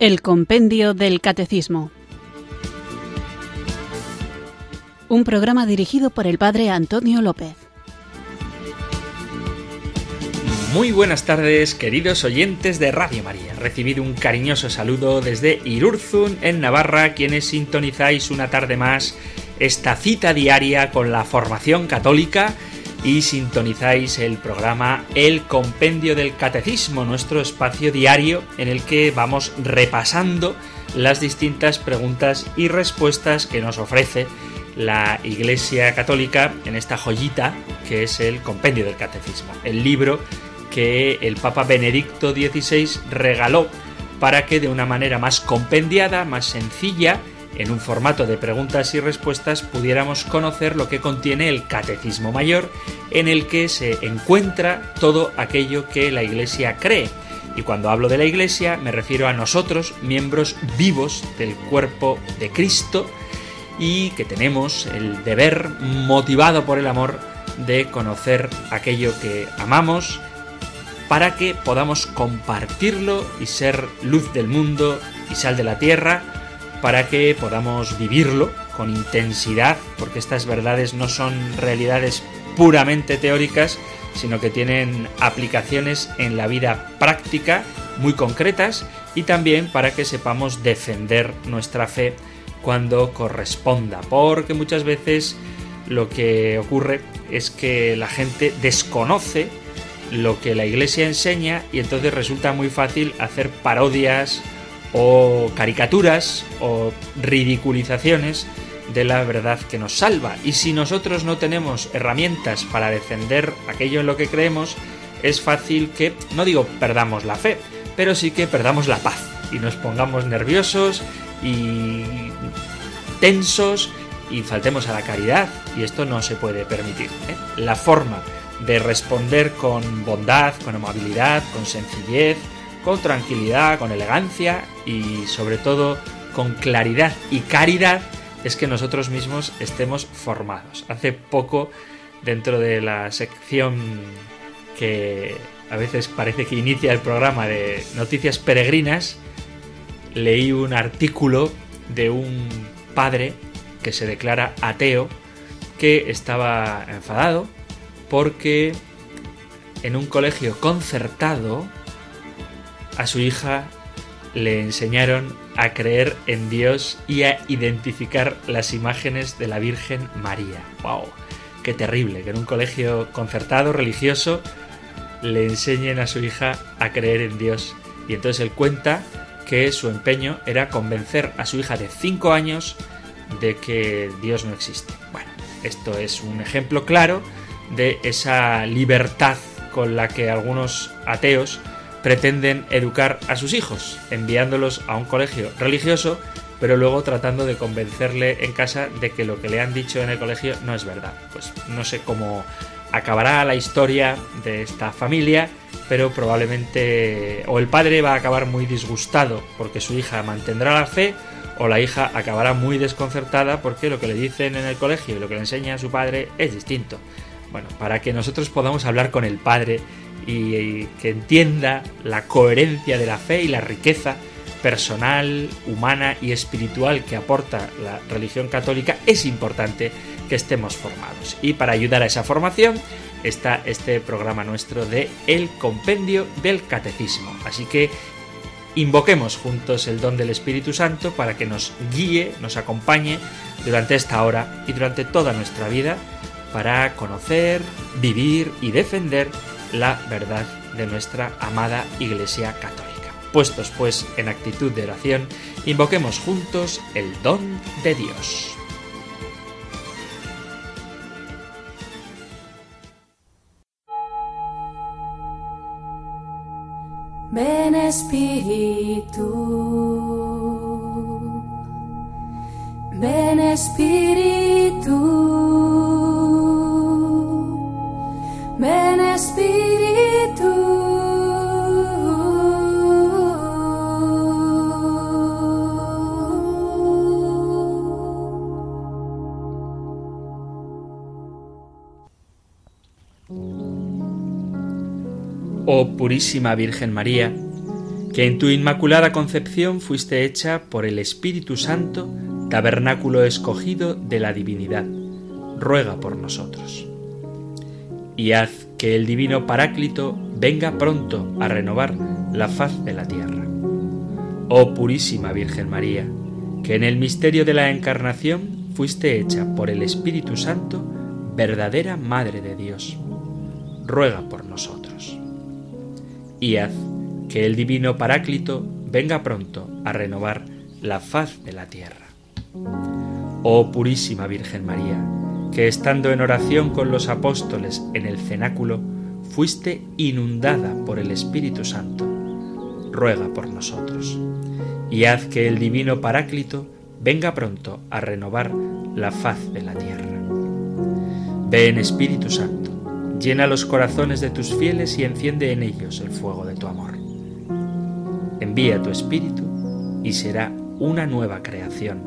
El Compendio del Catecismo. Un programa dirigido por el Padre Antonio López. Muy buenas tardes, queridos oyentes de Radio María. Recibido un cariñoso saludo desde Irurzun, en Navarra, quienes sintonizáis una tarde más esta cita diaria con la formación católica y sintonizáis el programa El Compendio del Catecismo, nuestro espacio diario en el que vamos repasando las distintas preguntas y respuestas que nos ofrece la Iglesia Católica en esta joyita que es el Compendio del Catecismo, el libro que el Papa Benedicto XVI regaló para que de una manera más compendiada, más sencilla, en un formato de preguntas y respuestas pudiéramos conocer lo que contiene el Catecismo Mayor, en el que se encuentra todo aquello que la Iglesia cree. Y cuando hablo de la Iglesia me refiero a nosotros, miembros vivos del cuerpo de Cristo, y que tenemos el deber, motivado por el amor, de conocer aquello que amamos, para que podamos compartirlo y ser luz del mundo y sal de la tierra, para que podamos vivirlo con intensidad, porque estas verdades no son realidades puramente teóricas, sino que tienen aplicaciones en la vida práctica muy concretas y también para que sepamos defender nuestra fe cuando corresponda, porque muchas veces lo que ocurre es que la gente desconoce lo que la iglesia enseña y entonces resulta muy fácil hacer parodias o caricaturas o ridiculizaciones de la verdad que nos salva. Y si nosotros no tenemos herramientas para defender aquello en lo que creemos, es fácil que, no digo perdamos la fe, pero sí que perdamos la paz y nos pongamos nerviosos y tensos y faltemos a la caridad y esto no se puede permitir. ¿eh? La forma de responder con bondad, con amabilidad, con sencillez, con tranquilidad, con elegancia y sobre todo con claridad y caridad es que nosotros mismos estemos formados. Hace poco, dentro de la sección que a veces parece que inicia el programa de Noticias Peregrinas, leí un artículo de un padre que se declara ateo que estaba enfadado porque en un colegio concertado a su hija le enseñaron a creer en Dios y a identificar las imágenes de la Virgen María. ¡Wow! Qué terrible que en un colegio concertado, religioso, le enseñen a su hija a creer en Dios. Y entonces él cuenta que su empeño era convencer a su hija de 5 años de que Dios no existe. Bueno, esto es un ejemplo claro de esa libertad con la que algunos ateos pretenden educar a sus hijos, enviándolos a un colegio religioso, pero luego tratando de convencerle en casa de que lo que le han dicho en el colegio no es verdad. Pues no sé cómo acabará la historia de esta familia, pero probablemente o el padre va a acabar muy disgustado porque su hija mantendrá la fe, o la hija acabará muy desconcertada porque lo que le dicen en el colegio y lo que le enseña a su padre es distinto. Bueno, para que nosotros podamos hablar con el padre y que entienda la coherencia de la fe y la riqueza personal, humana y espiritual que aporta la religión católica, es importante que estemos formados. Y para ayudar a esa formación está este programa nuestro de El Compendio del Catecismo. Así que invoquemos juntos el don del Espíritu Santo para que nos guíe, nos acompañe durante esta hora y durante toda nuestra vida para conocer, vivir y defender la verdad de nuestra amada Iglesia Católica. Puestos pues en actitud de oración, invoquemos juntos el don de Dios. Ven Espíritu, ven Espíritu. Ven Espíritu. Oh Purísima Virgen María, que en tu inmaculada concepción fuiste hecha por el Espíritu Santo, tabernáculo escogido de la divinidad. Ruega por nosotros. Y haz que el divino Paráclito venga pronto a renovar la faz de la tierra. Oh purísima Virgen María, que en el misterio de la encarnación fuiste hecha por el Espíritu Santo verdadera Madre de Dios. Ruega por nosotros. Y haz que el divino Paráclito venga pronto a renovar la faz de la tierra. Oh purísima Virgen María, que estando en oración con los apóstoles en el cenáculo, fuiste inundada por el Espíritu Santo, ruega por nosotros. Y haz que el divino Paráclito venga pronto a renovar la faz de la tierra. Ven Espíritu Santo, llena los corazones de tus fieles y enciende en ellos el fuego de tu amor. Envía tu Espíritu y será una nueva creación,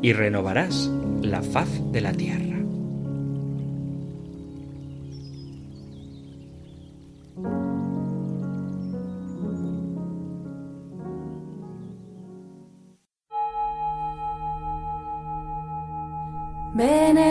y renovarás la faz de la tierra.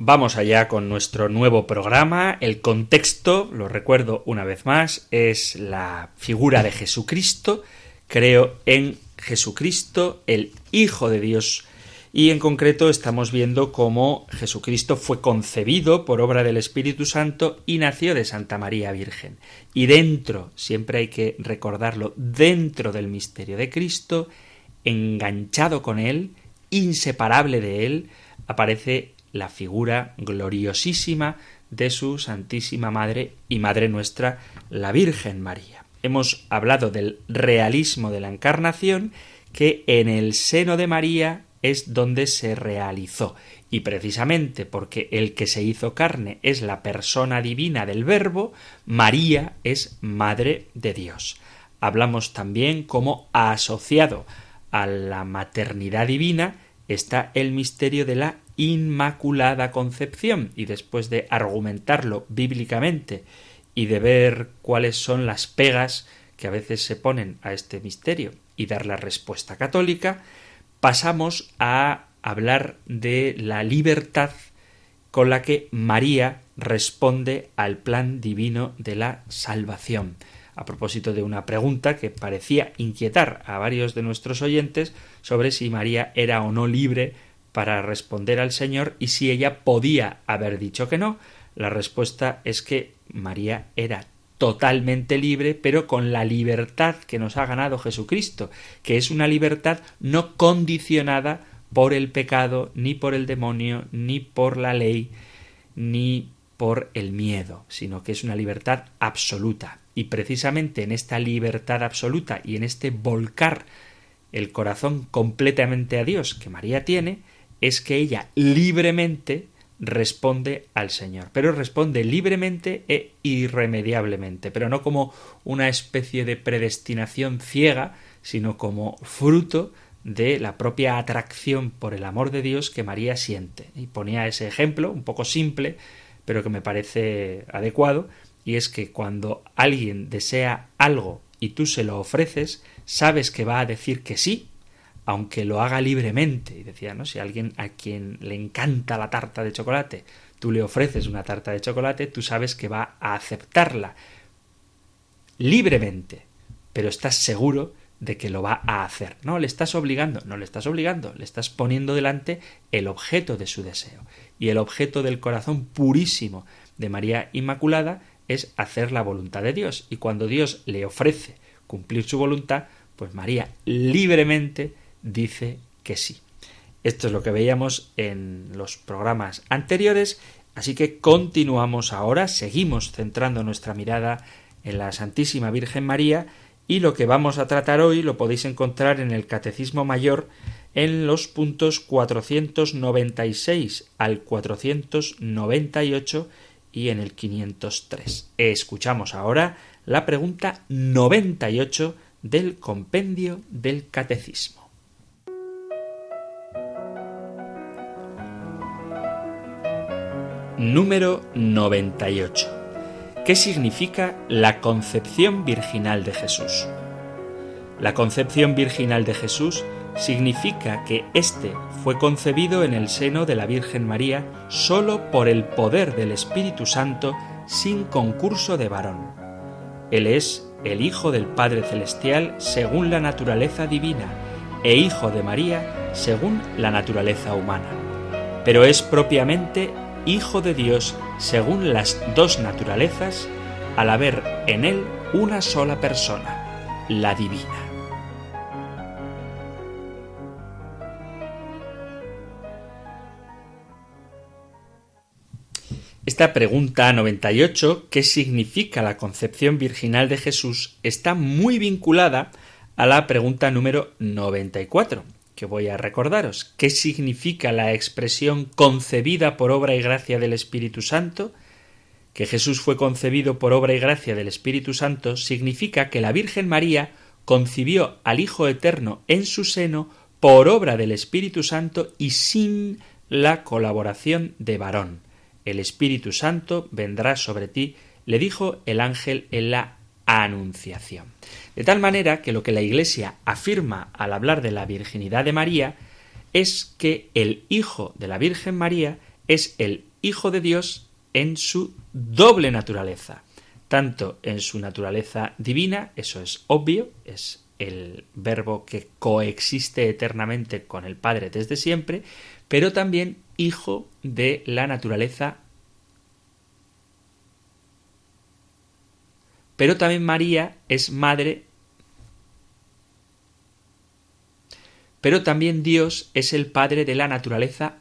Vamos allá con nuestro nuevo programa. El contexto, lo recuerdo una vez más, es la figura de Jesucristo. Creo en Jesucristo, el Hijo de Dios. Y en concreto estamos viendo cómo Jesucristo fue concebido por obra del Espíritu Santo y nació de Santa María Virgen. Y dentro, siempre hay que recordarlo, dentro del misterio de Cristo, enganchado con Él, inseparable de Él, aparece la figura gloriosísima de su Santísima Madre y Madre nuestra, la Virgen María. Hemos hablado del realismo de la Encarnación, que en el seno de María es donde se realizó. Y precisamente porque el que se hizo carne es la persona divina del Verbo, María es Madre de Dios. Hablamos también como asociado a la maternidad divina está el misterio de la Inmaculada Concepción y después de argumentarlo bíblicamente y de ver cuáles son las pegas que a veces se ponen a este misterio y dar la respuesta católica, pasamos a hablar de la libertad con la que María responde al plan divino de la salvación. A propósito de una pregunta que parecía inquietar a varios de nuestros oyentes sobre si María era o no libre para responder al Señor y si ella podía haber dicho que no, la respuesta es que María era totalmente libre, pero con la libertad que nos ha ganado Jesucristo, que es una libertad no condicionada por el pecado, ni por el demonio, ni por la ley, ni por el miedo, sino que es una libertad absoluta. Y precisamente en esta libertad absoluta y en este volcar el corazón completamente a Dios que María tiene, es que ella libremente responde al Señor, pero responde libremente e irremediablemente, pero no como una especie de predestinación ciega, sino como fruto de la propia atracción por el amor de Dios que María siente. Y ponía ese ejemplo, un poco simple, pero que me parece adecuado, y es que cuando alguien desea algo y tú se lo ofreces, sabes que va a decir que sí, aunque lo haga libremente. Y decía, ¿no? Si alguien a quien le encanta la tarta de chocolate, tú le ofreces una tarta de chocolate, tú sabes que va a aceptarla libremente, pero estás seguro de que lo va a hacer. No le estás obligando, no le estás obligando, le estás poniendo delante el objeto de su deseo. Y el objeto del corazón purísimo de María Inmaculada es hacer la voluntad de Dios. Y cuando Dios le ofrece cumplir su voluntad, pues María libremente dice que sí. Esto es lo que veíamos en los programas anteriores, así que continuamos ahora, seguimos centrando nuestra mirada en la Santísima Virgen María y lo que vamos a tratar hoy lo podéis encontrar en el Catecismo Mayor en los puntos 496 al 498 y en el 503. Escuchamos ahora la pregunta 98 del compendio del Catecismo. Número 98. ¿Qué significa la concepción virginal de Jesús? La concepción virginal de Jesús significa que éste fue concebido en el seno de la Virgen María sólo por el poder del Espíritu Santo sin concurso de varón. Él es el Hijo del Padre Celestial según la naturaleza divina e Hijo de María según la naturaleza humana. Pero es propiamente Hijo de Dios según las dos naturalezas al haber en él una sola persona, la divina. Esta pregunta 98, ¿qué significa la concepción virginal de Jesús?, está muy vinculada a la pregunta número 94, que voy a recordaros. ¿Qué significa la expresión concebida por obra y gracia del Espíritu Santo? Que Jesús fue concebido por obra y gracia del Espíritu Santo significa que la Virgen María concibió al Hijo Eterno en su seno por obra del Espíritu Santo y sin la colaboración de varón el Espíritu Santo vendrá sobre ti, le dijo el ángel en la Anunciación. De tal manera que lo que la Iglesia afirma al hablar de la virginidad de María es que el Hijo de la Virgen María es el Hijo de Dios en su doble naturaleza, tanto en su naturaleza divina, eso es obvio, es el verbo que coexiste eternamente con el Padre desde siempre, pero también hijo de la naturaleza. Pero también María es madre. Pero también Dios es el Padre de la naturaleza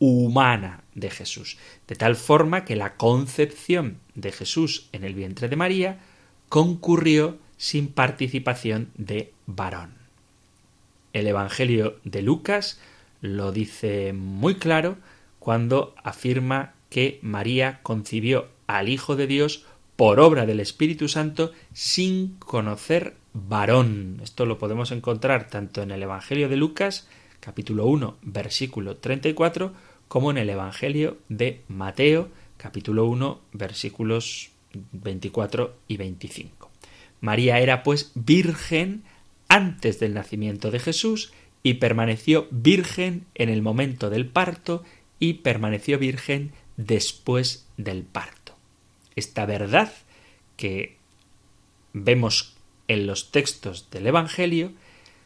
humana de Jesús, de tal forma que la concepción de Jesús en el vientre de María concurrió sin participación de varón. El Evangelio de Lucas lo dice muy claro cuando afirma que María concibió al Hijo de Dios por obra del Espíritu Santo sin conocer varón. Esto lo podemos encontrar tanto en el Evangelio de Lucas, capítulo 1, versículo 34, como en el Evangelio de Mateo, capítulo 1, versículos 24 y 25. María era pues virgen antes del nacimiento de Jesús y permaneció virgen en el momento del parto y permaneció virgen después del parto. Esta verdad que vemos en los textos del Evangelio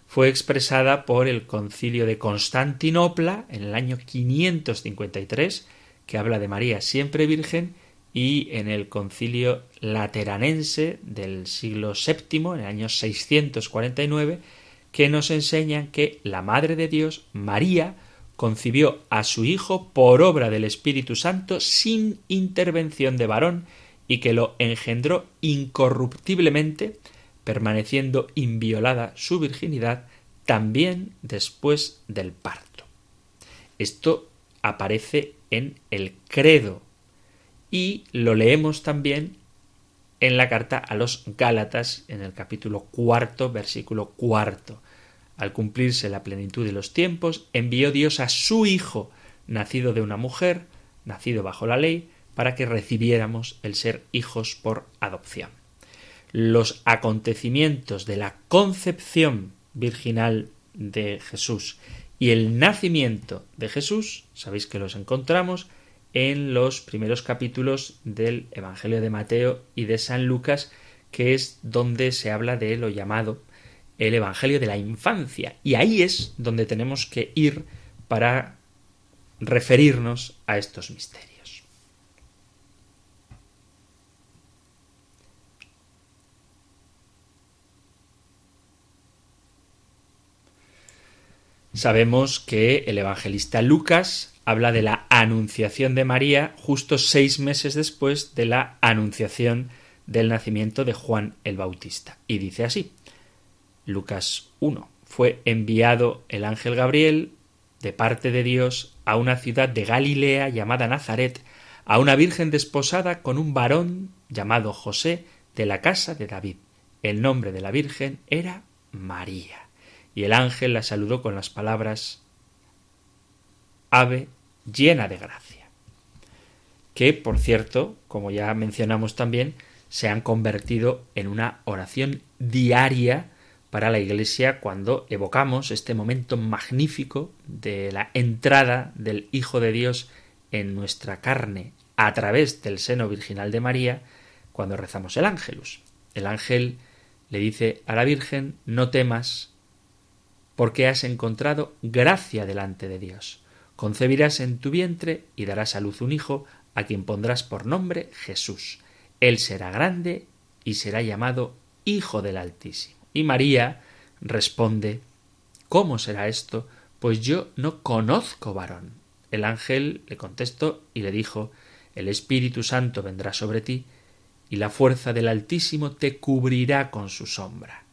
fue expresada por el concilio de Constantinopla en el año 553, que habla de María siempre virgen, y en el concilio lateranense del siglo VII, en el año 649, que nos enseñan que la Madre de Dios, María, concibió a su Hijo por obra del Espíritu Santo sin intervención de varón y que lo engendró incorruptiblemente, permaneciendo inviolada su virginidad también después del parto. Esto aparece en el credo y lo leemos también en la carta a los Gálatas en el capítulo cuarto, versículo cuarto. Al cumplirse la plenitud de los tiempos, envió Dios a su Hijo, nacido de una mujer, nacido bajo la ley, para que recibiéramos el ser hijos por adopción. Los acontecimientos de la concepción virginal de Jesús y el nacimiento de Jesús, sabéis que los encontramos en los primeros capítulos del Evangelio de Mateo y de San Lucas, que es donde se habla de lo llamado el Evangelio de la infancia. Y ahí es donde tenemos que ir para referirnos a estos misterios. Sabemos que el evangelista Lucas habla de la anunciación de María justo seis meses después de la anunciación del nacimiento de Juan el Bautista. Y dice así, Lucas 1, fue enviado el ángel Gabriel de parte de Dios a una ciudad de Galilea llamada Nazaret, a una virgen desposada con un varón llamado José de la casa de David. El nombre de la virgen era María. Y el ángel la saludó con las palabras Ave llena de gracia. Que, por cierto, como ya mencionamos también, se han convertido en una oración diaria para la Iglesia cuando evocamos este momento magnífico de la entrada del Hijo de Dios en nuestra carne a través del seno virginal de María cuando rezamos el ángelus. El ángel le dice a la Virgen no temas porque has encontrado gracia delante de Dios. Concebirás en tu vientre y darás a luz un hijo a quien pondrás por nombre Jesús. Él será grande y será llamado Hijo del Altísimo. Y María responde ¿Cómo será esto? Pues yo no conozco varón. El ángel le contestó y le dijo El Espíritu Santo vendrá sobre ti, y la fuerza del Altísimo te cubrirá con su sombra.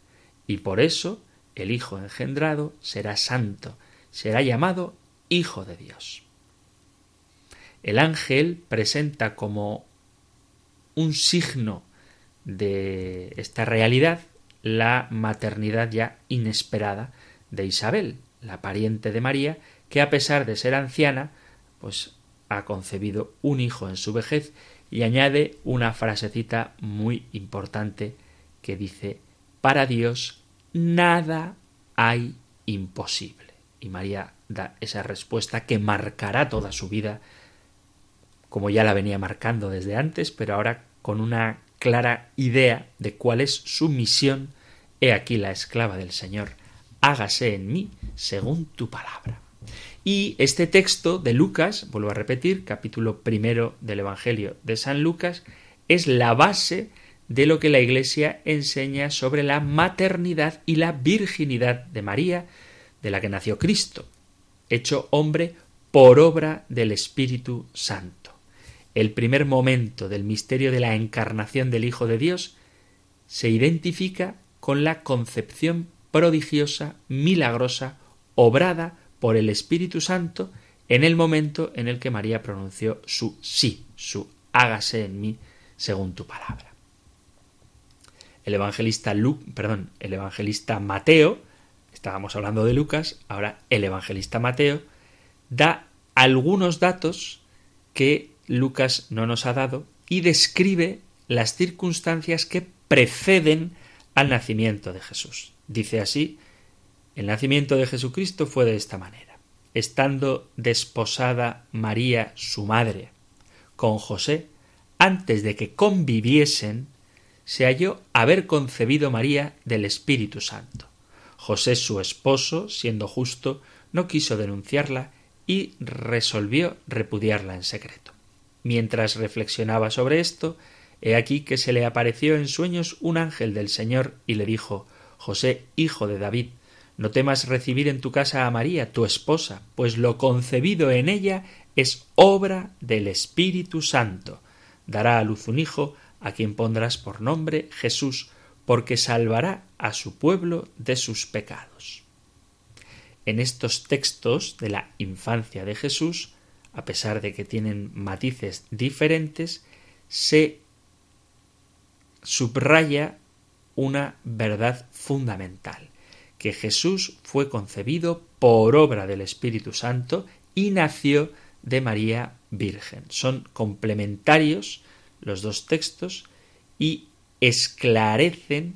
Y por eso el Hijo engendrado será santo, será llamado Hijo de Dios. El ángel presenta como un signo de esta realidad la maternidad ya inesperada de Isabel, la pariente de María, que a pesar de ser anciana, pues ha concebido un hijo en su vejez y añade una frasecita muy importante que dice para Dios nada hay imposible. Y María da esa respuesta que marcará toda su vida, como ya la venía marcando desde antes, pero ahora con una clara idea de cuál es su misión. He aquí la esclava del Señor, hágase en mí según tu palabra. Y este texto de Lucas, vuelvo a repetir, capítulo primero del Evangelio de San Lucas, es la base de lo que la Iglesia enseña sobre la maternidad y la virginidad de María, de la que nació Cristo, hecho hombre por obra del Espíritu Santo. El primer momento del misterio de la encarnación del Hijo de Dios se identifica con la concepción prodigiosa, milagrosa, obrada por el Espíritu Santo en el momento en el que María pronunció su sí, su hágase en mí según tu palabra. El evangelista perdón, el evangelista Mateo, estábamos hablando de Lucas, ahora el evangelista Mateo da algunos datos que Lucas no nos ha dado y describe las circunstancias que preceden al nacimiento de Jesús. Dice así el nacimiento de Jesucristo fue de esta manera. Estando desposada María, su madre, con José, antes de que conviviesen, se halló haber concebido María del Espíritu Santo. José, su esposo, siendo justo, no quiso denunciarla y resolvió repudiarla en secreto. Mientras reflexionaba sobre esto, he aquí que se le apareció en sueños un ángel del Señor y le dijo José, hijo de David, no temas recibir en tu casa a María, tu esposa, pues lo concebido en ella es obra del Espíritu Santo. Dará a luz un hijo, a quien pondrás por nombre Jesús, porque salvará a su pueblo de sus pecados. En estos textos de la infancia de Jesús, a pesar de que tienen matices diferentes, se subraya una verdad fundamental que Jesús fue concebido por obra del Espíritu Santo y nació de María Virgen. Son complementarios los dos textos y esclarecen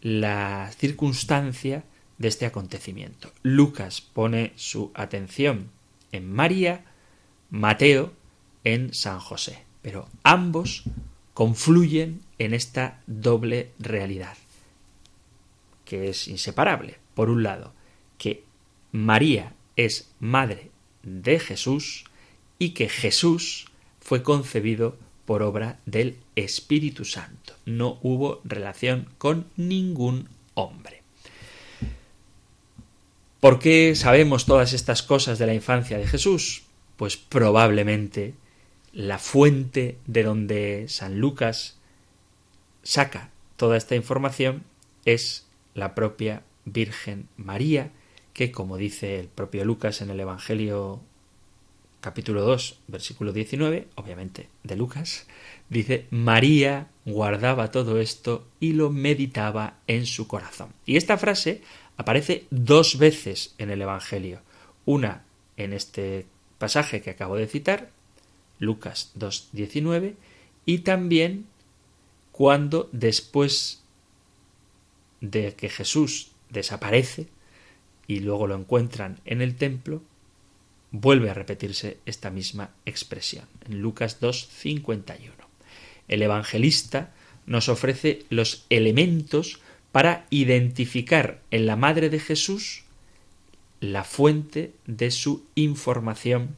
la circunstancia de este acontecimiento. Lucas pone su atención en María, Mateo en San José, pero ambos confluyen en esta doble realidad que es inseparable. Por un lado, que María es madre de Jesús y que Jesús fue concebido por obra del Espíritu Santo. No hubo relación con ningún hombre. ¿Por qué sabemos todas estas cosas de la infancia de Jesús? Pues probablemente la fuente de donde San Lucas saca toda esta información es la propia Virgen María, que como dice el propio Lucas en el Evangelio capítulo 2, versículo 19, obviamente de Lucas, dice, María guardaba todo esto y lo meditaba en su corazón. Y esta frase aparece dos veces en el Evangelio. Una en este pasaje que acabo de citar, Lucas 2, 19, y también cuando después de que Jesús desaparece y luego lo encuentran en el templo, vuelve a repetirse esta misma expresión en Lucas 2.51. El evangelista nos ofrece los elementos para identificar en la Madre de Jesús la fuente de su información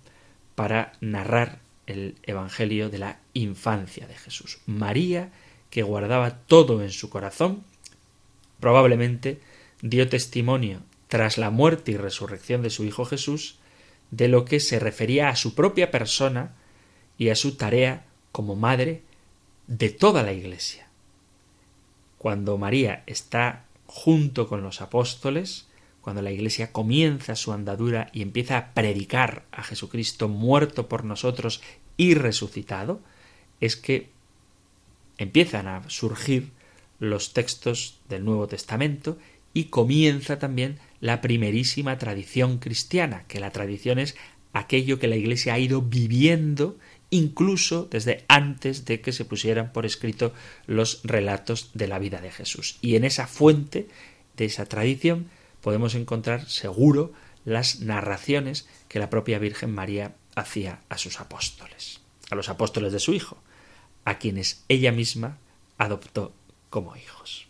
para narrar el Evangelio de la infancia de Jesús. María, que guardaba todo en su corazón, probablemente dio testimonio tras la muerte y resurrección de su Hijo Jesús de lo que se refería a su propia persona y a su tarea como madre de toda la Iglesia. Cuando María está junto con los apóstoles, cuando la Iglesia comienza su andadura y empieza a predicar a Jesucristo muerto por nosotros y resucitado, es que empiezan a surgir los textos del Nuevo Testamento y comienza también la primerísima tradición cristiana, que la tradición es aquello que la Iglesia ha ido viviendo incluso desde antes de que se pusieran por escrito los relatos de la vida de Jesús. Y en esa fuente de esa tradición podemos encontrar seguro las narraciones que la propia Virgen María hacía a sus apóstoles, a los apóstoles de su Hijo, a quienes ella misma adoptó como hijos.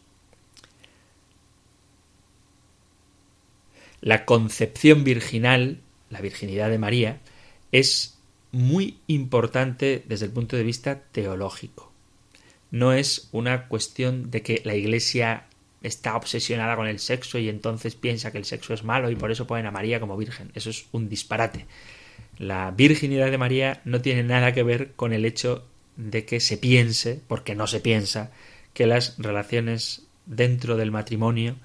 La concepción virginal, la virginidad de María, es muy importante desde el punto de vista teológico. No es una cuestión de que la Iglesia está obsesionada con el sexo y entonces piensa que el sexo es malo y por eso ponen a María como virgen. Eso es un disparate. La virginidad de María no tiene nada que ver con el hecho de que se piense, porque no se piensa, que las relaciones dentro del matrimonio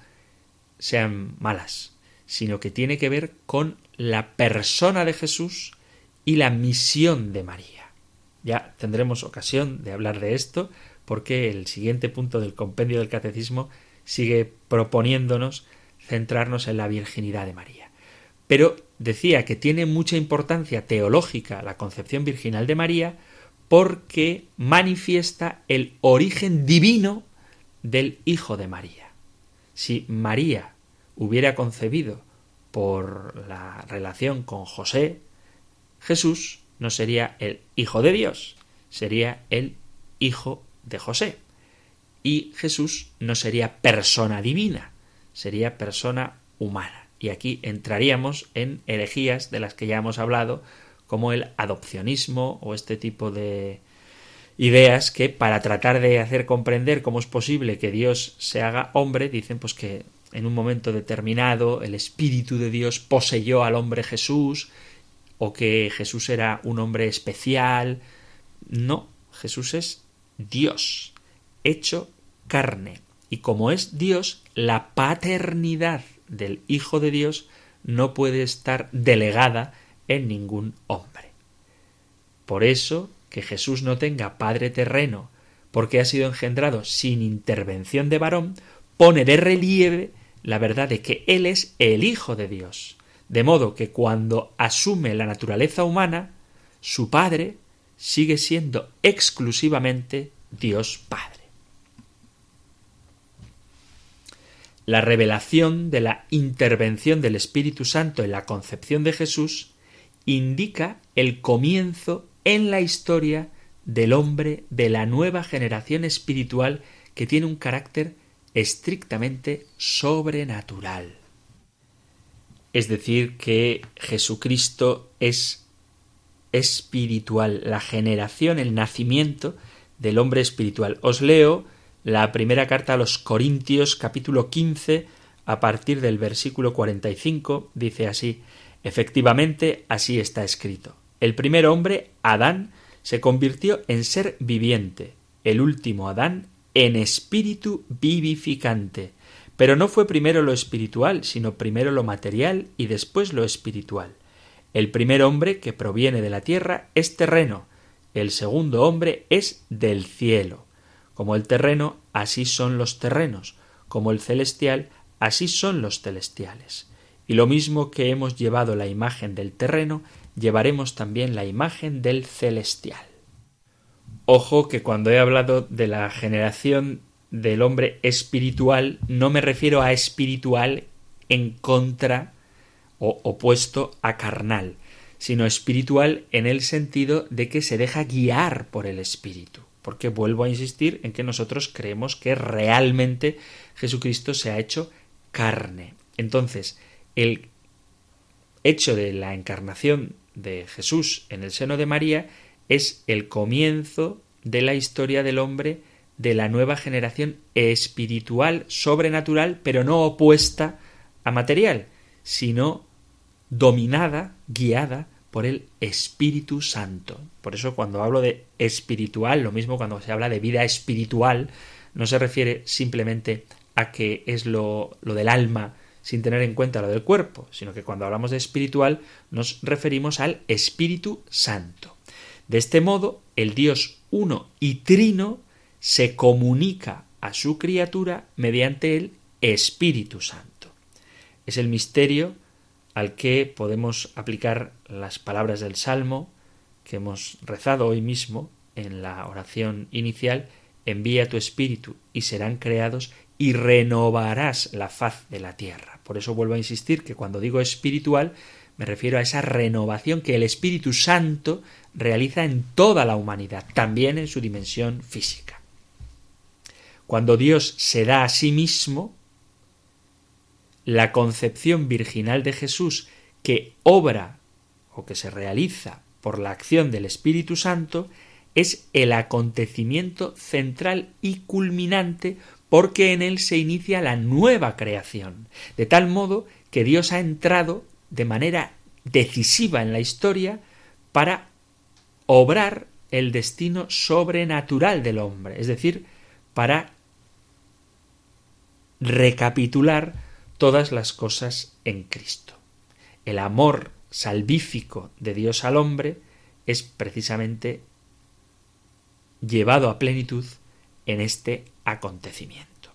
sean malas, sino que tiene que ver con la persona de Jesús y la misión de María. Ya tendremos ocasión de hablar de esto porque el siguiente punto del compendio del catecismo sigue proponiéndonos centrarnos en la virginidad de María. Pero decía que tiene mucha importancia teológica la concepción virginal de María porque manifiesta el origen divino del Hijo de María. Si María hubiera concebido por la relación con José, Jesús no sería el Hijo de Dios, sería el Hijo de José. Y Jesús no sería persona divina, sería persona humana. Y aquí entraríamos en herejías de las que ya hemos hablado, como el adopcionismo o este tipo de ideas que para tratar de hacer comprender cómo es posible que Dios se haga hombre, dicen pues que en un momento determinado el Espíritu de Dios poseyó al hombre Jesús o que Jesús era un hombre especial. No, Jesús es Dios, hecho carne. Y como es Dios, la paternidad del Hijo de Dios no puede estar delegada en ningún hombre. Por eso, que Jesús no tenga padre terreno, porque ha sido engendrado sin intervención de varón, pone de relieve la verdad de que Él es el Hijo de Dios, de modo que cuando asume la naturaleza humana, su Padre sigue siendo exclusivamente Dios Padre. La revelación de la intervención del Espíritu Santo en la concepción de Jesús indica el comienzo en la historia del hombre de la nueva generación espiritual que tiene un carácter estrictamente sobrenatural. Es decir, que Jesucristo es espiritual, la generación, el nacimiento del hombre espiritual. Os leo la primera carta a los Corintios capítulo 15 a partir del versículo 45, dice así Efectivamente, así está escrito. El primer hombre, Adán, se convirtió en ser viviente, el último Adán en espíritu vivificante, Pero no fue primero lo espiritual, sino primero lo material y después lo espiritual. El primer hombre que proviene de la tierra es terreno, el segundo hombre es del cielo. Como el terreno, así son los terrenos, como el celestial, así son los celestiales. Y lo mismo que hemos llevado la imagen del terreno, llevaremos también la imagen del celestial. Ojo que cuando he hablado de la generación del hombre espiritual, no me refiero a espiritual en contra o opuesto a carnal, sino espiritual en el sentido de que se deja guiar por el espíritu. Porque vuelvo a insistir en que nosotros creemos que realmente Jesucristo se ha hecho carne. Entonces, el hecho de la encarnación de Jesús en el seno de María es el comienzo de la historia del hombre de la nueva generación espiritual, sobrenatural, pero no opuesta a material, sino dominada, guiada por el Espíritu Santo. Por eso cuando hablo de espiritual, lo mismo cuando se habla de vida espiritual, no se refiere simplemente a que es lo, lo del alma sin tener en cuenta lo del cuerpo, sino que cuando hablamos de espiritual nos referimos al Espíritu Santo. De este modo, el Dios uno y trino se comunica a su criatura mediante el Espíritu Santo. Es el misterio al que podemos aplicar las palabras del Salmo que hemos rezado hoy mismo en la oración inicial, envía tu espíritu y serán creados y renovarás la faz de la tierra. Por eso vuelvo a insistir que cuando digo espiritual me refiero a esa renovación que el Espíritu Santo realiza en toda la humanidad, también en su dimensión física. Cuando Dios se da a sí mismo, la concepción virginal de Jesús que obra o que se realiza por la acción del Espíritu Santo es el acontecimiento central y culminante porque en él se inicia la nueva creación, de tal modo que Dios ha entrado de manera decisiva en la historia para obrar el destino sobrenatural del hombre, es decir, para recapitular todas las cosas en Cristo. El amor salvífico de Dios al hombre es precisamente llevado a plenitud en este acontecimiento.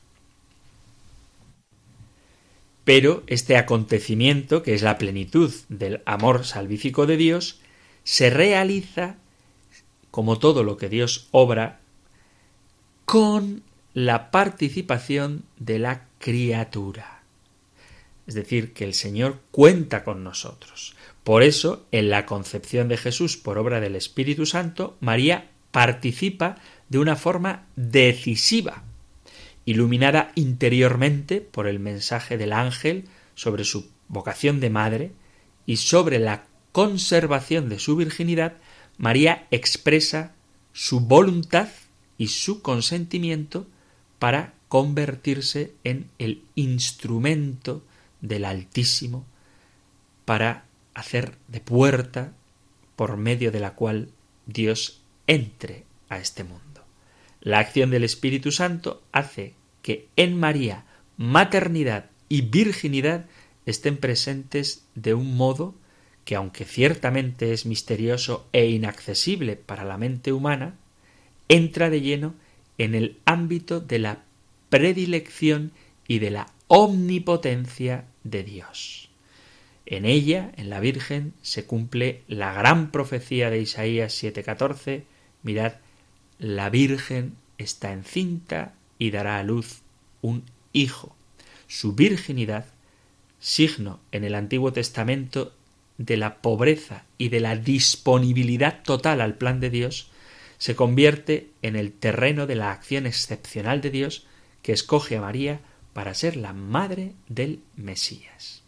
Pero este acontecimiento, que es la plenitud del amor salvífico de Dios, se realiza, como todo lo que Dios obra, con la participación de la criatura. Es decir, que el Señor cuenta con nosotros. Por eso, en la concepción de Jesús por obra del Espíritu Santo, María participa de una forma decisiva, iluminada interiormente por el mensaje del ángel sobre su vocación de madre y sobre la conservación de su virginidad, María expresa su voluntad y su consentimiento para convertirse en el instrumento del Altísimo para hacer de puerta por medio de la cual Dios entre a este mundo. La acción del Espíritu Santo hace que en María maternidad y virginidad estén presentes de un modo que aunque ciertamente es misterioso e inaccesible para la mente humana, entra de lleno en el ámbito de la predilección y de la omnipotencia de Dios. En ella, en la Virgen, se cumple la gran profecía de Isaías 7:14, mirad, la Virgen está encinta y dará a luz un hijo. Su virginidad, signo en el Antiguo Testamento de la pobreza y de la disponibilidad total al plan de Dios, se convierte en el terreno de la acción excepcional de Dios que escoge a María para ser la madre del Mesías.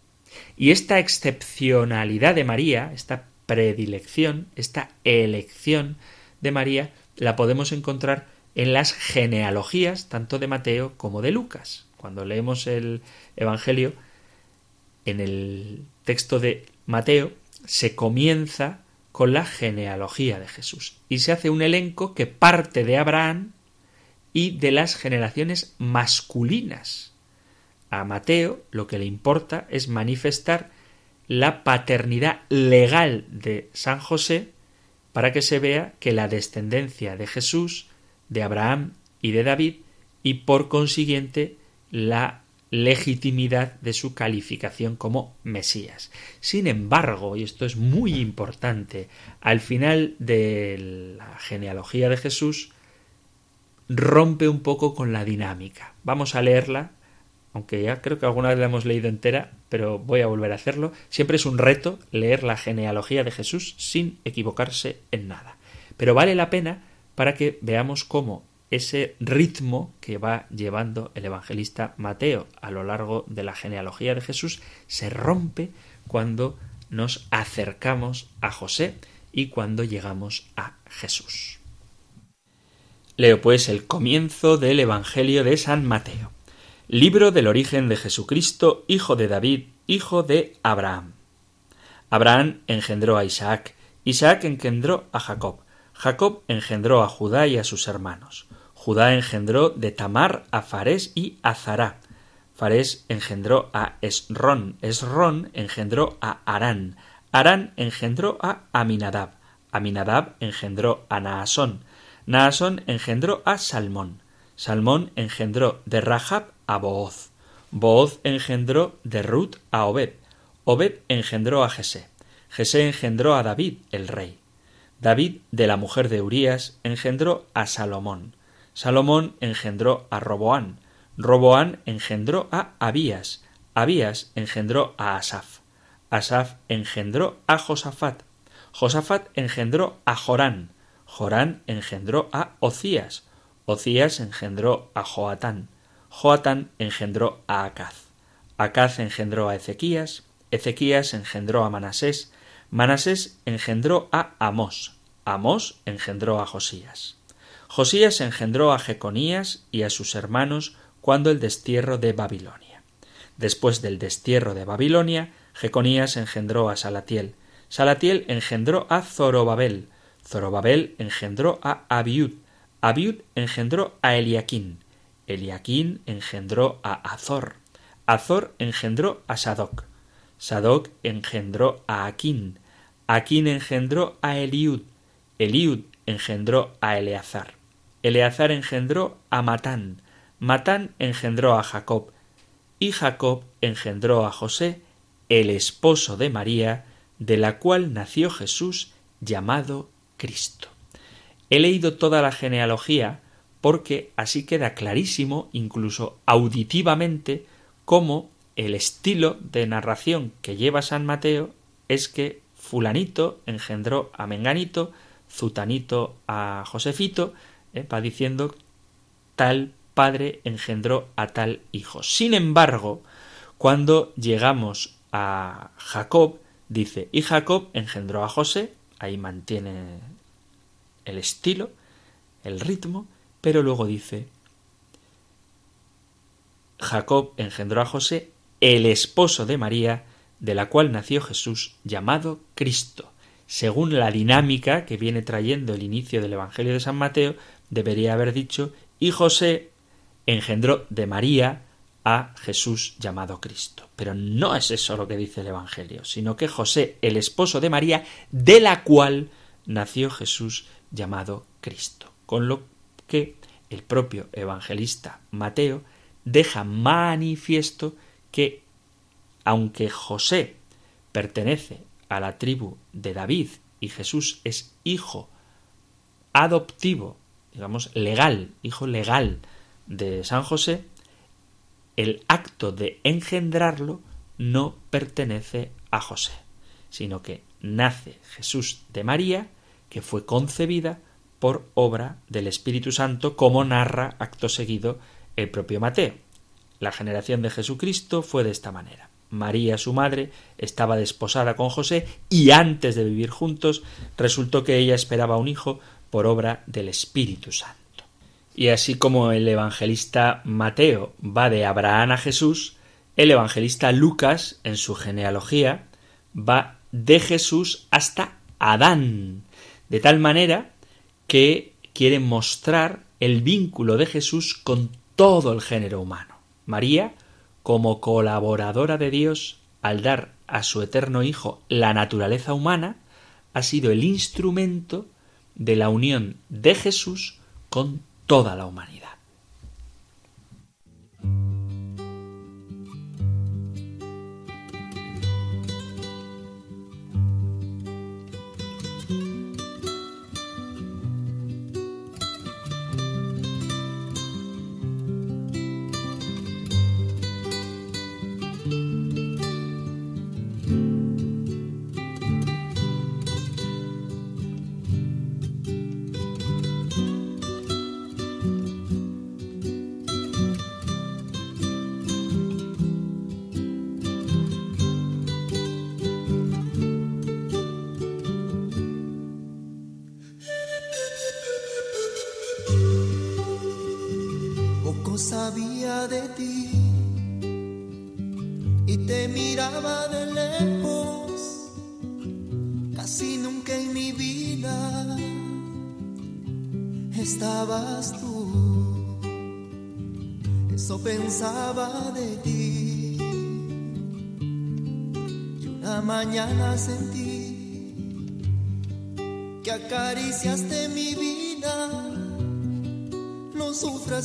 Y esta excepcionalidad de María, esta predilección, esta elección de María, la podemos encontrar en las genealogías tanto de Mateo como de Lucas. Cuando leemos el Evangelio, en el texto de Mateo se comienza con la genealogía de Jesús y se hace un elenco que parte de Abraham y de las generaciones masculinas A Mateo lo que le importa es manifestar la paternidad legal de San José para que se vea que la descendencia de Jesús, de Abraham y de David, y por consiguiente la legitimidad de su calificación como Mesías. Sin embargo, y esto es muy importante, al final de la genealogía de Jesús rompe un poco con la dinámica. Vamos a leerla, aunque ya creo que alguna vez la hemos leído entera, pero voy a volver a hacerlo. Siempre es un reto leer la genealogía de Jesús sin equivocarse en nada. Pero vale la pena para que veamos cómo ese ritmo que va llevando el evangelista Mateo a lo largo de la genealogía de Jesús se rompe cuando nos acercamos a José y cuando llegamos a Jesús. Leo pues el comienzo del Evangelio de San Mateo. Libro del origen de Jesucristo, hijo de David, hijo de Abraham. Abraham engendró a Isaac, Isaac engendró a Jacob, Jacob engendró a Judá y a sus hermanos. Judá engendró de Tamar a Farés y a Zará. Farés engendró a Esrón. Esrón engendró a Arán. Arán engendró a Aminadab. Aminadab engendró a Naasón. Naasón engendró a Salmón. Salmón engendró de Rahab a Booz. Booz engendró de Ruth a Obed. Obed engendró a Jesé. Jesé engendró a David, el rey. David, de la mujer de Urías, engendró a Salomón. Salomón engendró a Roboán, Roboán engendró a Abías, Abías engendró a Asaf, Asaf engendró a Josafat, Josafat engendró a Jorán, Jorán engendró a Ocías, Ocías engendró a Joatán, Joatán engendró a Acaz, Acaz engendró a Ezequías, Ezequías engendró a Manasés, Manasés engendró a Amós, Amós engendró a Josías. Josías engendró a Jeconías y a sus hermanos cuando el destierro de Babilonia. Después del destierro de Babilonia, Jeconías engendró a Salatiel. Salatiel engendró a Zorobabel. Zorobabel engendró a Abiud. Abiud engendró a Eliaquín. Engendró a Azor. Azor engendró a Sadoc. Sadoc engendró a Aquín. Aquín engendró a Eliud. Eliud engendró a Eleazar. Eleazar engendró a Matán, Matán engendró a Jacob, y Jacob engendró a José, el esposo de María, de la cual nació Jesús llamado Cristo. He leído toda la genealogía porque así queda clarísimo, incluso auditivamente, cómo el estilo de narración que lleva San Mateo es que fulanito engendró a Menganito, Zutanito a Josefito, ¿eh? va diciendo tal padre engendró a tal hijo. Sin embargo, cuando llegamos a Jacob, dice, y Jacob engendró a José, ahí mantiene el estilo, el ritmo, pero luego dice, Jacob engendró a José, el esposo de María, de la cual nació Jesús, llamado Cristo. Según la dinámica que viene trayendo el inicio del Evangelio de San Mateo, debería haber dicho y José engendró de María a Jesús llamado Cristo. Pero no es eso lo que dice el Evangelio, sino que José, el esposo de María, de la cual nació Jesús llamado Cristo. Con lo que el propio evangelista Mateo deja manifiesto que aunque José pertenece a la tribu de David y Jesús es hijo adoptivo digamos, legal, hijo legal de San José, el acto de engendrarlo no pertenece a José, sino que nace Jesús de María, que fue concebida por obra del Espíritu Santo, como narra acto seguido el propio Mateo. La generación de Jesucristo fue de esta manera. María, su madre, estaba desposada con José y antes de vivir juntos resultó que ella esperaba un hijo por obra del Espíritu Santo. Y así como el evangelista Mateo va de Abraham a Jesús, el evangelista Lucas, en su genealogía, va de Jesús hasta Adán, de tal manera que quiere mostrar el vínculo de Jesús con todo el género humano. María como colaboradora de Dios, al dar a su eterno Hijo la naturaleza humana, ha sido el instrumento de la unión de Jesús con toda la humanidad.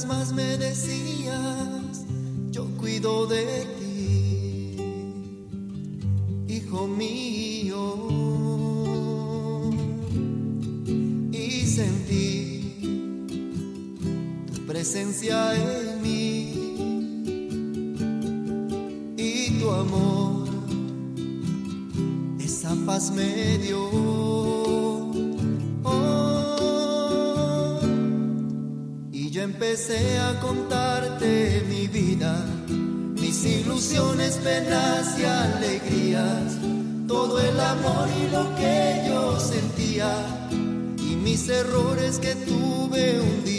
Más, me decías, yo cuido de ti, hijo mío. Y sentí tu presencia en mí. amor, esa paz me dio. Empecé a contarte mi vida, mis ilusiones, penas y alegrías, todo el amor y lo que yo sentía, y mis errores que tuve un día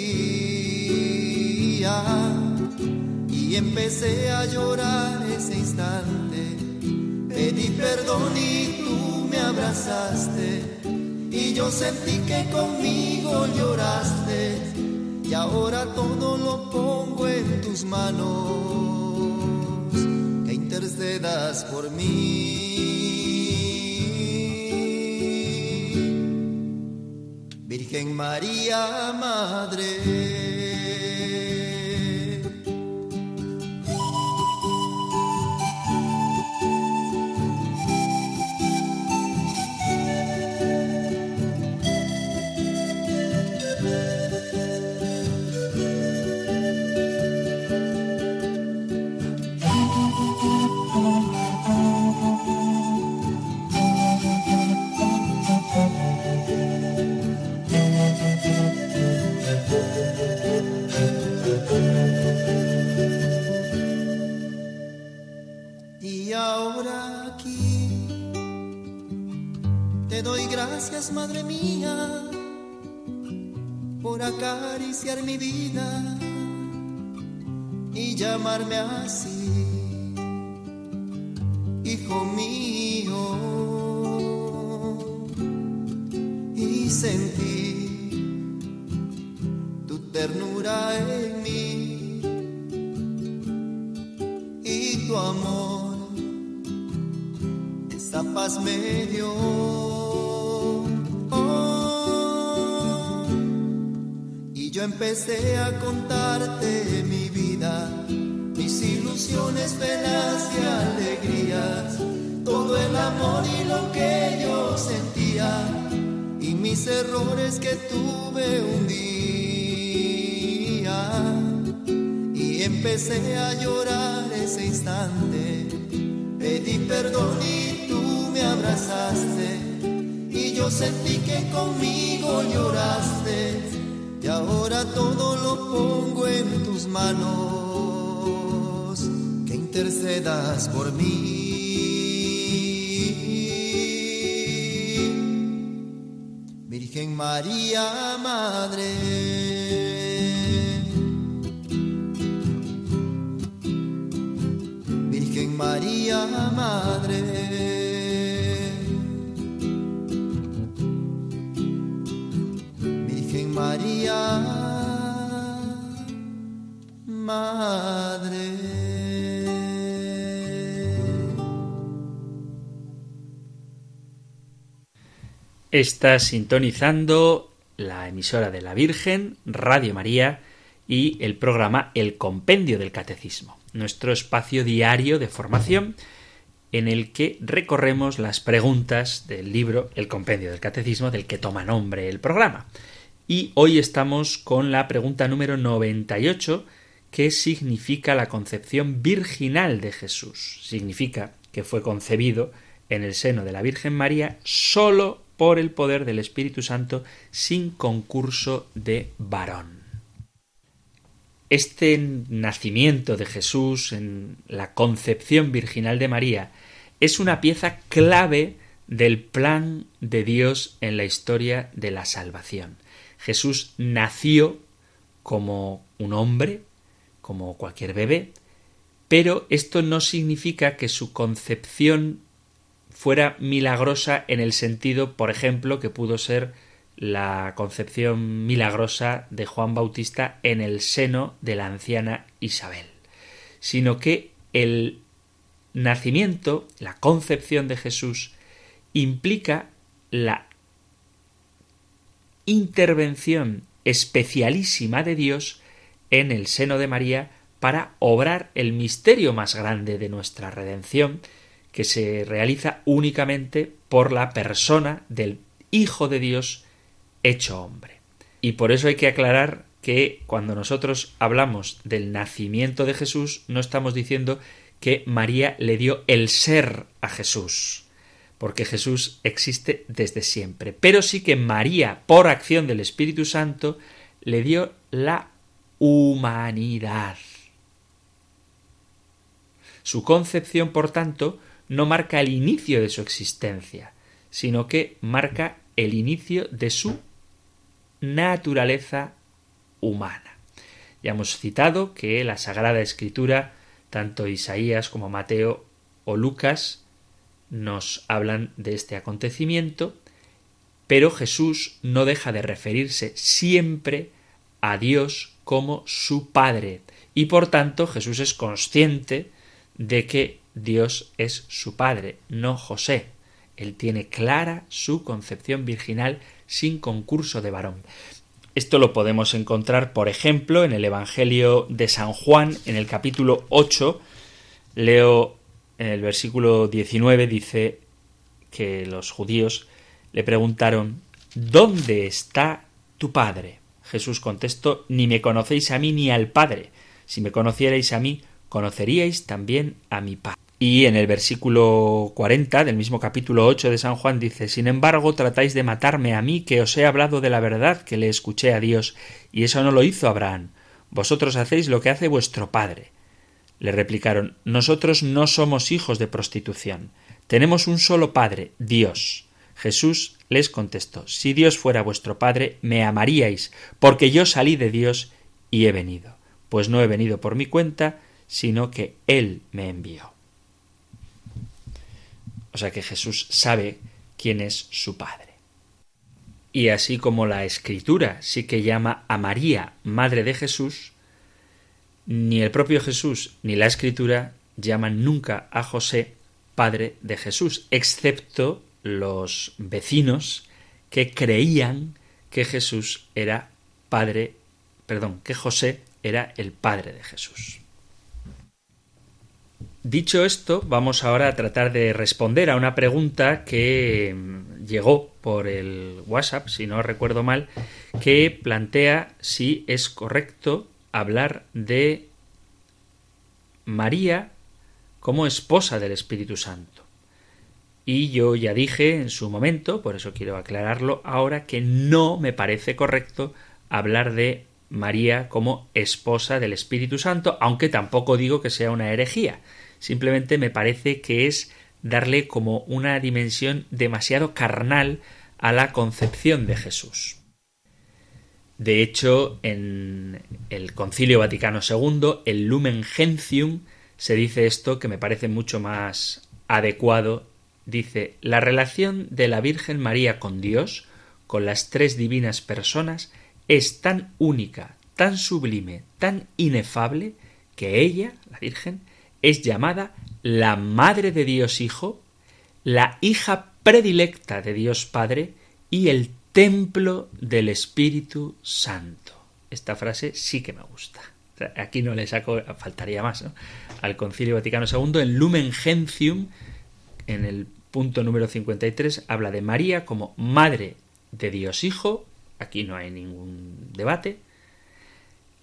y empecé a llorar ese instante. Pedí perdón y tú me abrazaste y yo sentí que conmigo lloraste y ahora todo lo pongo en tus manos, que intercedas por mí. Virgen María, Madre. Madre mía, por acariciar mi vida y llamarme así, hijo mío. Y sentí tu ternura en mí paz me dio. yo empecé a contarte mi vida, mis ilusiones, penas y alegrías, todo el amor y lo que yo sentía, y mis errores que tuve un día. Y empecé a llorar ese instante, pedí perdón y me abrazaste, y yo sentí que conmigo lloraste y ahora todo lo pongo en tus manos, que intercedas por mí. Virgen María, Madre. Está sintonizando la emisora de la Virgen, Radio María, y el programa El Compendio del Catecismo, nuestro espacio diario de formación en el que recorremos las preguntas del libro El Compendio del Catecismo del que toma nombre el programa. Y hoy estamos con la pregunta número 98, ¿qué significa la concepción virginal de Jesús? Significa que fue concebido en el seno de la Virgen María solo por el poder del Espíritu Santo sin concurso de varón. Este nacimiento de Jesús en la concepción virginal de María es una pieza clave del plan de Dios en la historia de la salvación. Jesús nació como un hombre, como cualquier bebé, pero esto no significa que su concepción fuera milagrosa en el sentido, por ejemplo, que pudo ser la concepción milagrosa de Juan Bautista en el seno de la anciana Isabel, sino que el nacimiento, la concepción de Jesús, implica la intervención especialísima de Dios en el seno de María para obrar el misterio más grande de nuestra redención, que se realiza únicamente por la persona del Hijo de Dios hecho hombre. Y por eso hay que aclarar que cuando nosotros hablamos del nacimiento de Jesús, no estamos diciendo que María le dio el ser a Jesús, porque Jesús existe desde siempre, pero sí que María, por acción del Espíritu Santo, le dio la humanidad. Su concepción, por tanto, no marca el inicio de su existencia, sino que marca el inicio de su naturaleza humana. Ya hemos citado que la Sagrada Escritura, tanto Isaías como Mateo o Lucas, nos hablan de este acontecimiento, pero Jesús no deja de referirse siempre a Dios como su Padre, y por tanto Jesús es consciente de que Dios es su Padre, no José. Él tiene clara su concepción virginal sin concurso de varón. Esto lo podemos encontrar, por ejemplo, en el Evangelio de San Juan, en el capítulo 8. Leo en el versículo 19, dice que los judíos le preguntaron ¿Dónde está tu Padre? Jesús contestó Ni me conocéis a mí ni al Padre. Si me conocierais a mí, conoceríais también a mi Padre. Y en el versículo 40 del mismo capítulo 8 de San Juan dice, Sin embargo, tratáis de matarme a mí, que os he hablado de la verdad que le escuché a Dios, y eso no lo hizo Abraham. Vosotros hacéis lo que hace vuestro padre. Le replicaron, Nosotros no somos hijos de prostitución. Tenemos un solo Padre, Dios. Jesús les contestó, Si Dios fuera vuestro Padre, me amaríais, porque yo salí de Dios y he venido. Pues no he venido por mi cuenta, sino que Él me envió. O sea que Jesús sabe quién es su Padre. Y así como la Escritura sí que llama a María Madre de Jesús, ni el propio Jesús ni la Escritura llaman nunca a José Padre de Jesús, excepto los vecinos que creían que Jesús era Padre, perdón, que José era el Padre de Jesús. Dicho esto, vamos ahora a tratar de responder a una pregunta que mm, llegó por el WhatsApp, si no recuerdo mal, que plantea si es correcto hablar de María como esposa del Espíritu Santo. Y yo ya dije en su momento, por eso quiero aclararlo ahora, que no me parece correcto hablar de María como esposa del Espíritu Santo, aunque tampoco digo que sea una herejía simplemente me parece que es darle como una dimensión demasiado carnal a la concepción de Jesús. De hecho, en el Concilio Vaticano II, el Lumen Gentium, se dice esto que me parece mucho más adecuado. Dice, la relación de la Virgen María con Dios, con las tres divinas personas, es tan única, tan sublime, tan inefable, que ella, la Virgen, es llamada la Madre de Dios Hijo, la hija predilecta de Dios Padre y el templo del Espíritu Santo. Esta frase sí que me gusta. aquí no le saco, faltaría más, ¿no? Al Concilio Vaticano II, en Lumen Gentium, en el punto número 53, habla de María como Madre de Dios Hijo, aquí no hay ningún debate,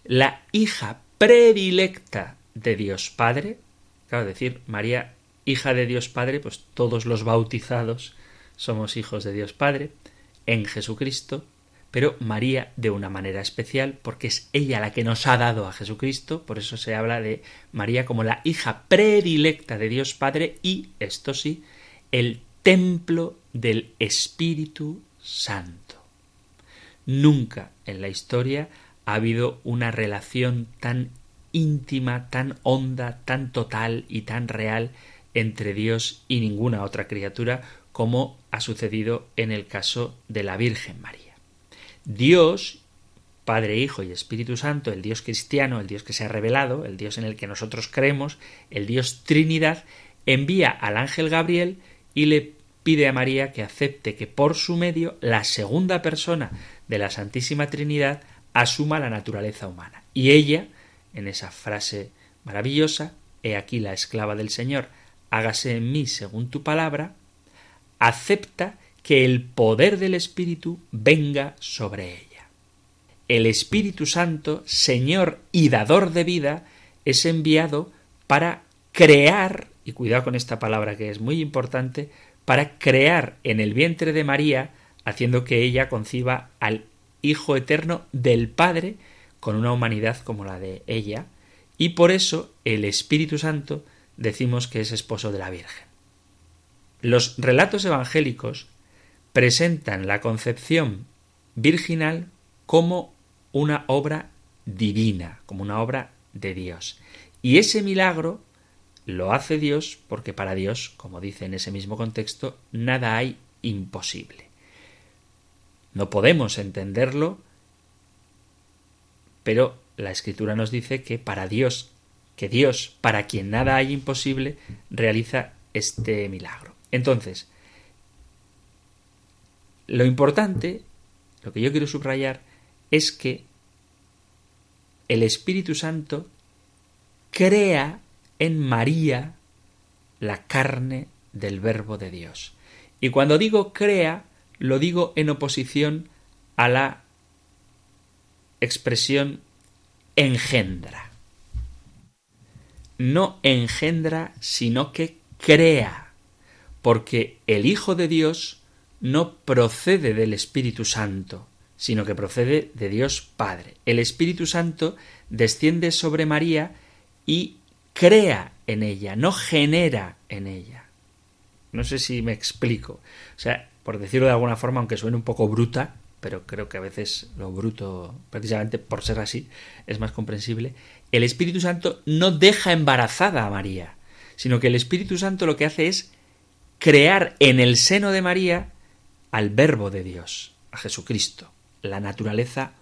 la hija predilecta de Dios Padre, claro, decir María, hija de Dios Padre, pues todos los bautizados somos hijos de Dios Padre, en Jesucristo, pero María de una manera especial, porque es ella la que nos ha dado a Jesucristo, por eso se habla de María como la hija predilecta de Dios Padre y, esto sí, el templo del Espíritu Santo. Nunca en la historia ha habido una relación tan íntima, tan honda, tan total y tan real entre Dios y ninguna otra criatura como ha sucedido en el caso de la Virgen María. Dios, Padre, Hijo y Espíritu Santo, el Dios cristiano, el Dios que se ha revelado, el Dios en el que nosotros creemos, el Dios Trinidad, envía al ángel Gabriel y le pide a María que acepte que por su medio la segunda persona de la Santísima Trinidad asuma la naturaleza humana. Y ella, en esa frase maravillosa, he aquí la esclava del Señor, hágase en mí según tu palabra, acepta que el poder del Espíritu venga sobre ella. El Espíritu Santo, Señor y dador de vida, es enviado para crear, y cuidado con esta palabra que es muy importante, para crear en el vientre de María, haciendo que ella conciba al Hijo Eterno del Padre, con una humanidad como la de ella, y por eso el Espíritu Santo decimos que es esposo de la Virgen. Los relatos evangélicos presentan la concepción virginal como una obra divina, como una obra de Dios. Y ese milagro lo hace Dios porque para Dios, como dice en ese mismo contexto, nada hay imposible. No podemos entenderlo, pero la escritura nos dice que para Dios, que Dios, para quien nada hay imposible, realiza este milagro. Entonces, lo importante, lo que yo quiero subrayar, es que el Espíritu Santo crea en María la carne del Verbo de Dios. Y cuando digo crea, lo digo en oposición a la expresión engendra. No engendra, sino que crea, porque el Hijo de Dios no procede del Espíritu Santo, sino que procede de Dios Padre. El Espíritu Santo desciende sobre María y crea en ella, no genera en ella. No sé si me explico. O sea, por decirlo de alguna forma, aunque suene un poco bruta, pero creo que a veces lo bruto, precisamente por ser así, es más comprensible, el Espíritu Santo no deja embarazada a María, sino que el Espíritu Santo lo que hace es crear en el seno de María al Verbo de Dios, a Jesucristo, la naturaleza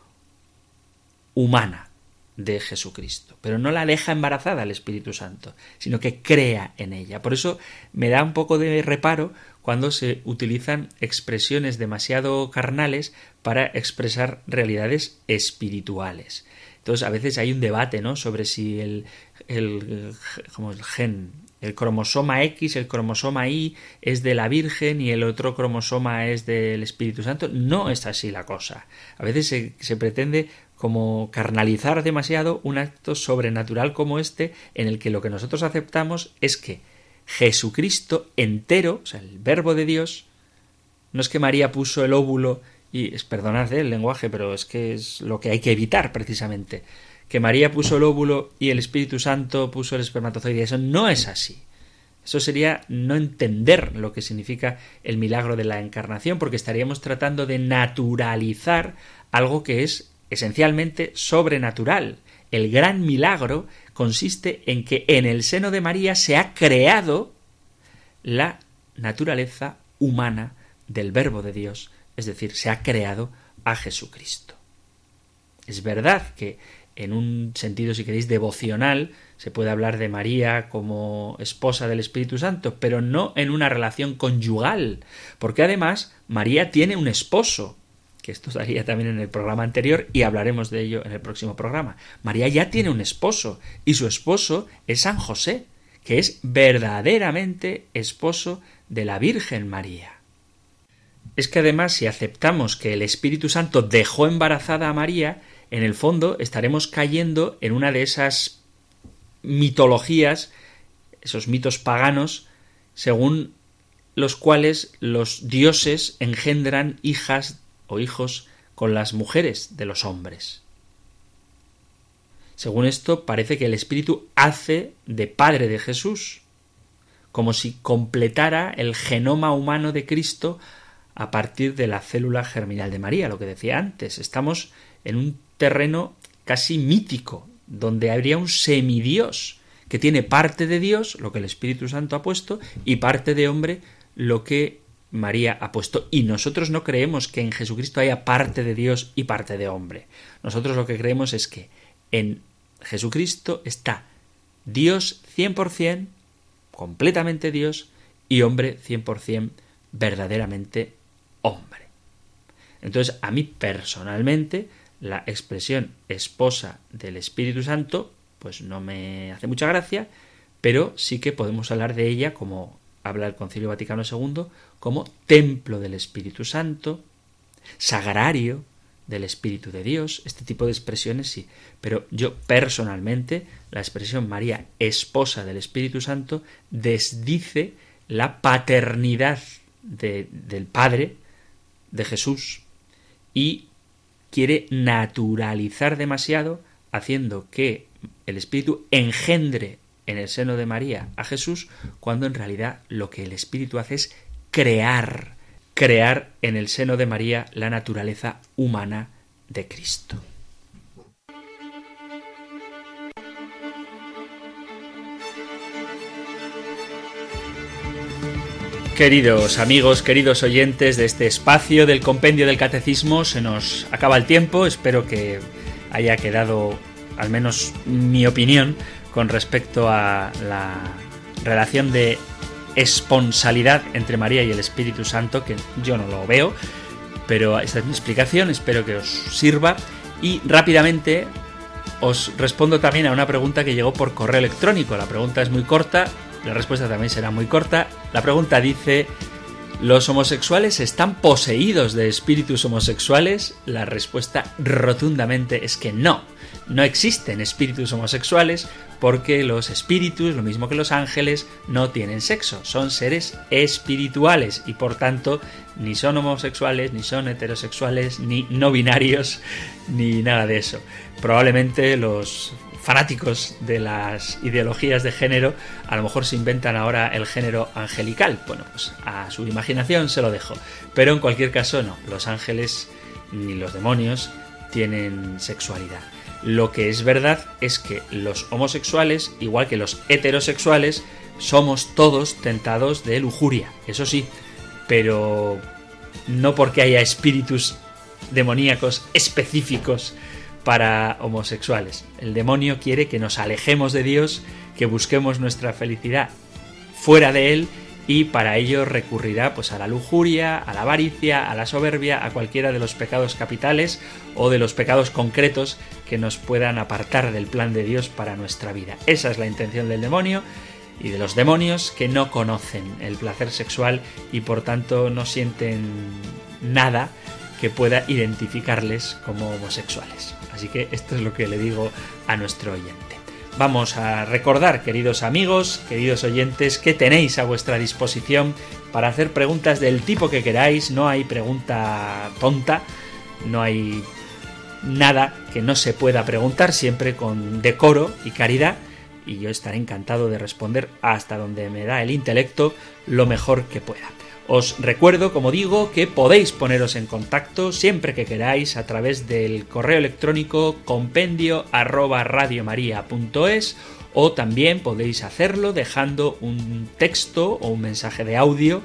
humana de Jesucristo. Pero no la deja embarazada el Espíritu Santo, sino que crea en ella. Por eso me da un poco de reparo cuando se utilizan expresiones demasiado carnales para expresar realidades espirituales. Entonces, a veces hay un debate, ¿no? Sobre si el, el, como el gen, el cromosoma X, el cromosoma Y es de la Virgen y el otro cromosoma es del Espíritu Santo. No es así la cosa. A veces se, pretende como carnalizar demasiado un acto sobrenatural como este en el que lo que nosotros aceptamos es que Jesucristo entero, o sea, el verbo de Dios, no es que María puso el óvulo y es perdonad ¿eh? el lenguaje, pero es que es lo que hay que evitar precisamente, que María puso el óvulo y el Espíritu Santo puso el espermatozoide, eso no es así. Eso sería no entender lo que significa el milagro de la encarnación, porque estaríamos tratando de naturalizar algo que es esencialmente sobrenatural. El gran milagro consiste en que en el seno de María se ha creado la naturaleza humana del Verbo de Dios, es decir, se ha creado a Jesucristo. Es verdad que en un sentido, si queréis, devocional, se puede hablar de María como esposa del Espíritu Santo, pero no en una relación conyugal, porque además María tiene un esposo, que esto estaría también en el programa anterior y hablaremos de ello en el próximo programa. María ya tiene un esposo y su esposo es San José, que es verdaderamente esposo de la Virgen María. Es que además si aceptamos que el Espíritu Santo dejó embarazada a María, en el fondo estaremos cayendo en una de esas mitologías, esos mitos paganos, según los cuales los dioses engendran hijas o hijos con las mujeres de los hombres. Según esto, parece que el Espíritu hace de Padre de Jesús, como si completara el genoma humano de Cristo a partir de la célula germinal de María, lo que decía antes. Estamos en un terreno casi mítico, donde habría un semidios que tiene parte de Dios, lo que el Espíritu Santo ha puesto, y parte de hombre, lo que María ha puesto. Y nosotros no creemos que en Jesucristo haya parte de Dios y parte de hombre. Nosotros lo que creemos es que en Jesucristo está Dios 100%, completamente Dios, y hombre 100% verdaderamente hombre. Entonces, a mí personalmente, la expresión esposa del Espíritu Santo, pues no me hace mucha gracia, pero sí que podemos hablar de ella, como habla el Concilio Vaticano II, como templo del Espíritu Santo, sagrario del Espíritu de Dios, este tipo de expresiones sí, pero yo personalmente la expresión María, esposa del Espíritu Santo, desdice la paternidad del Padre, de Jesús, y quiere naturalizar demasiado, haciendo que el Espíritu engendre en el seno de María a Jesús, cuando en realidad lo que el Espíritu hace es crear, crear en el seno de María la naturaleza humana de Cristo. Queridos amigos, queridos oyentes de este espacio del compendio del catecismo, se nos acaba el tiempo, espero que haya quedado al menos mi opinión con respecto a la relación de esponsalidad entre María y el Espíritu Santo, que yo no lo veo, pero esta es mi explicación, espero que os sirva y rápidamente os respondo también a una pregunta que llegó por correo electrónico. La pregunta es muy corta, la respuesta también será muy corta. La pregunta dice, ¿los homosexuales están poseídos de espíritus homosexuales? La respuesta rotundamente es que no. No existen espíritus homosexuales porque los espíritus, lo mismo que los ángeles, no tienen sexo, son seres espirituales y por tanto ni son homosexuales, ni son heterosexuales, ni no binarios, ni nada de eso. Probablemente los fanáticos de las ideologías de género a lo mejor se inventan ahora el género angelical. Bueno, pues a su imaginación se lo dejo. Pero en cualquier caso no, los ángeles ni los demonios tienen sexualidad. Lo que es verdad es que los homosexuales, igual que los heterosexuales, somos todos tentados de lujuria, eso sí, pero no porque haya espíritus demoníacos específicos para homosexuales. El demonio quiere que nos alejemos de Dios, que busquemos nuestra felicidad fuera de Él y para ello recurrirá pues a la lujuria, a la avaricia, a la soberbia, a cualquiera de los pecados capitales o de los pecados concretos que nos puedan apartar del plan de Dios para nuestra vida. Esa es la intención del demonio y de los demonios que no conocen el placer sexual y por tanto no sienten nada que pueda identificarles como homosexuales. Así que esto es lo que le digo a nuestro oyente. Vamos a recordar, queridos amigos, queridos oyentes, que tenéis a vuestra disposición para hacer preguntas del tipo que queráis. No hay pregunta tonta, no hay nada que no se pueda preguntar, siempre con decoro y caridad. Y yo estaré encantado de responder hasta donde me da el intelecto lo mejor que pueda. Os recuerdo, como digo, que podéis poneros en contacto siempre que queráis a través del correo electrónico compendio arroba o también podéis hacerlo dejando un texto o un mensaje de audio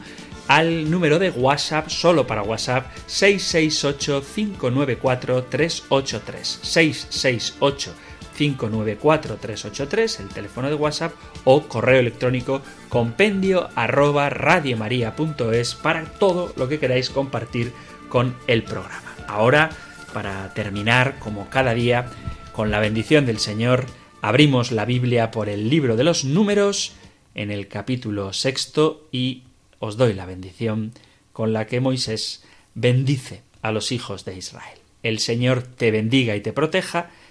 al número de WhatsApp, solo para WhatsApp, 668-594-383. 668-594-383, el teléfono de WhatsApp, o correo electrónico compendio arroba radiomaria.es para todo lo que queráis compartir con el programa. Ahora, para terminar, como cada día, con la bendición del Señor, abrimos la Biblia por el libro de los números en el capítulo sexto y os doy la bendición con la que Moisés bendice a los hijos de Israel. El Señor te bendiga y te proteja,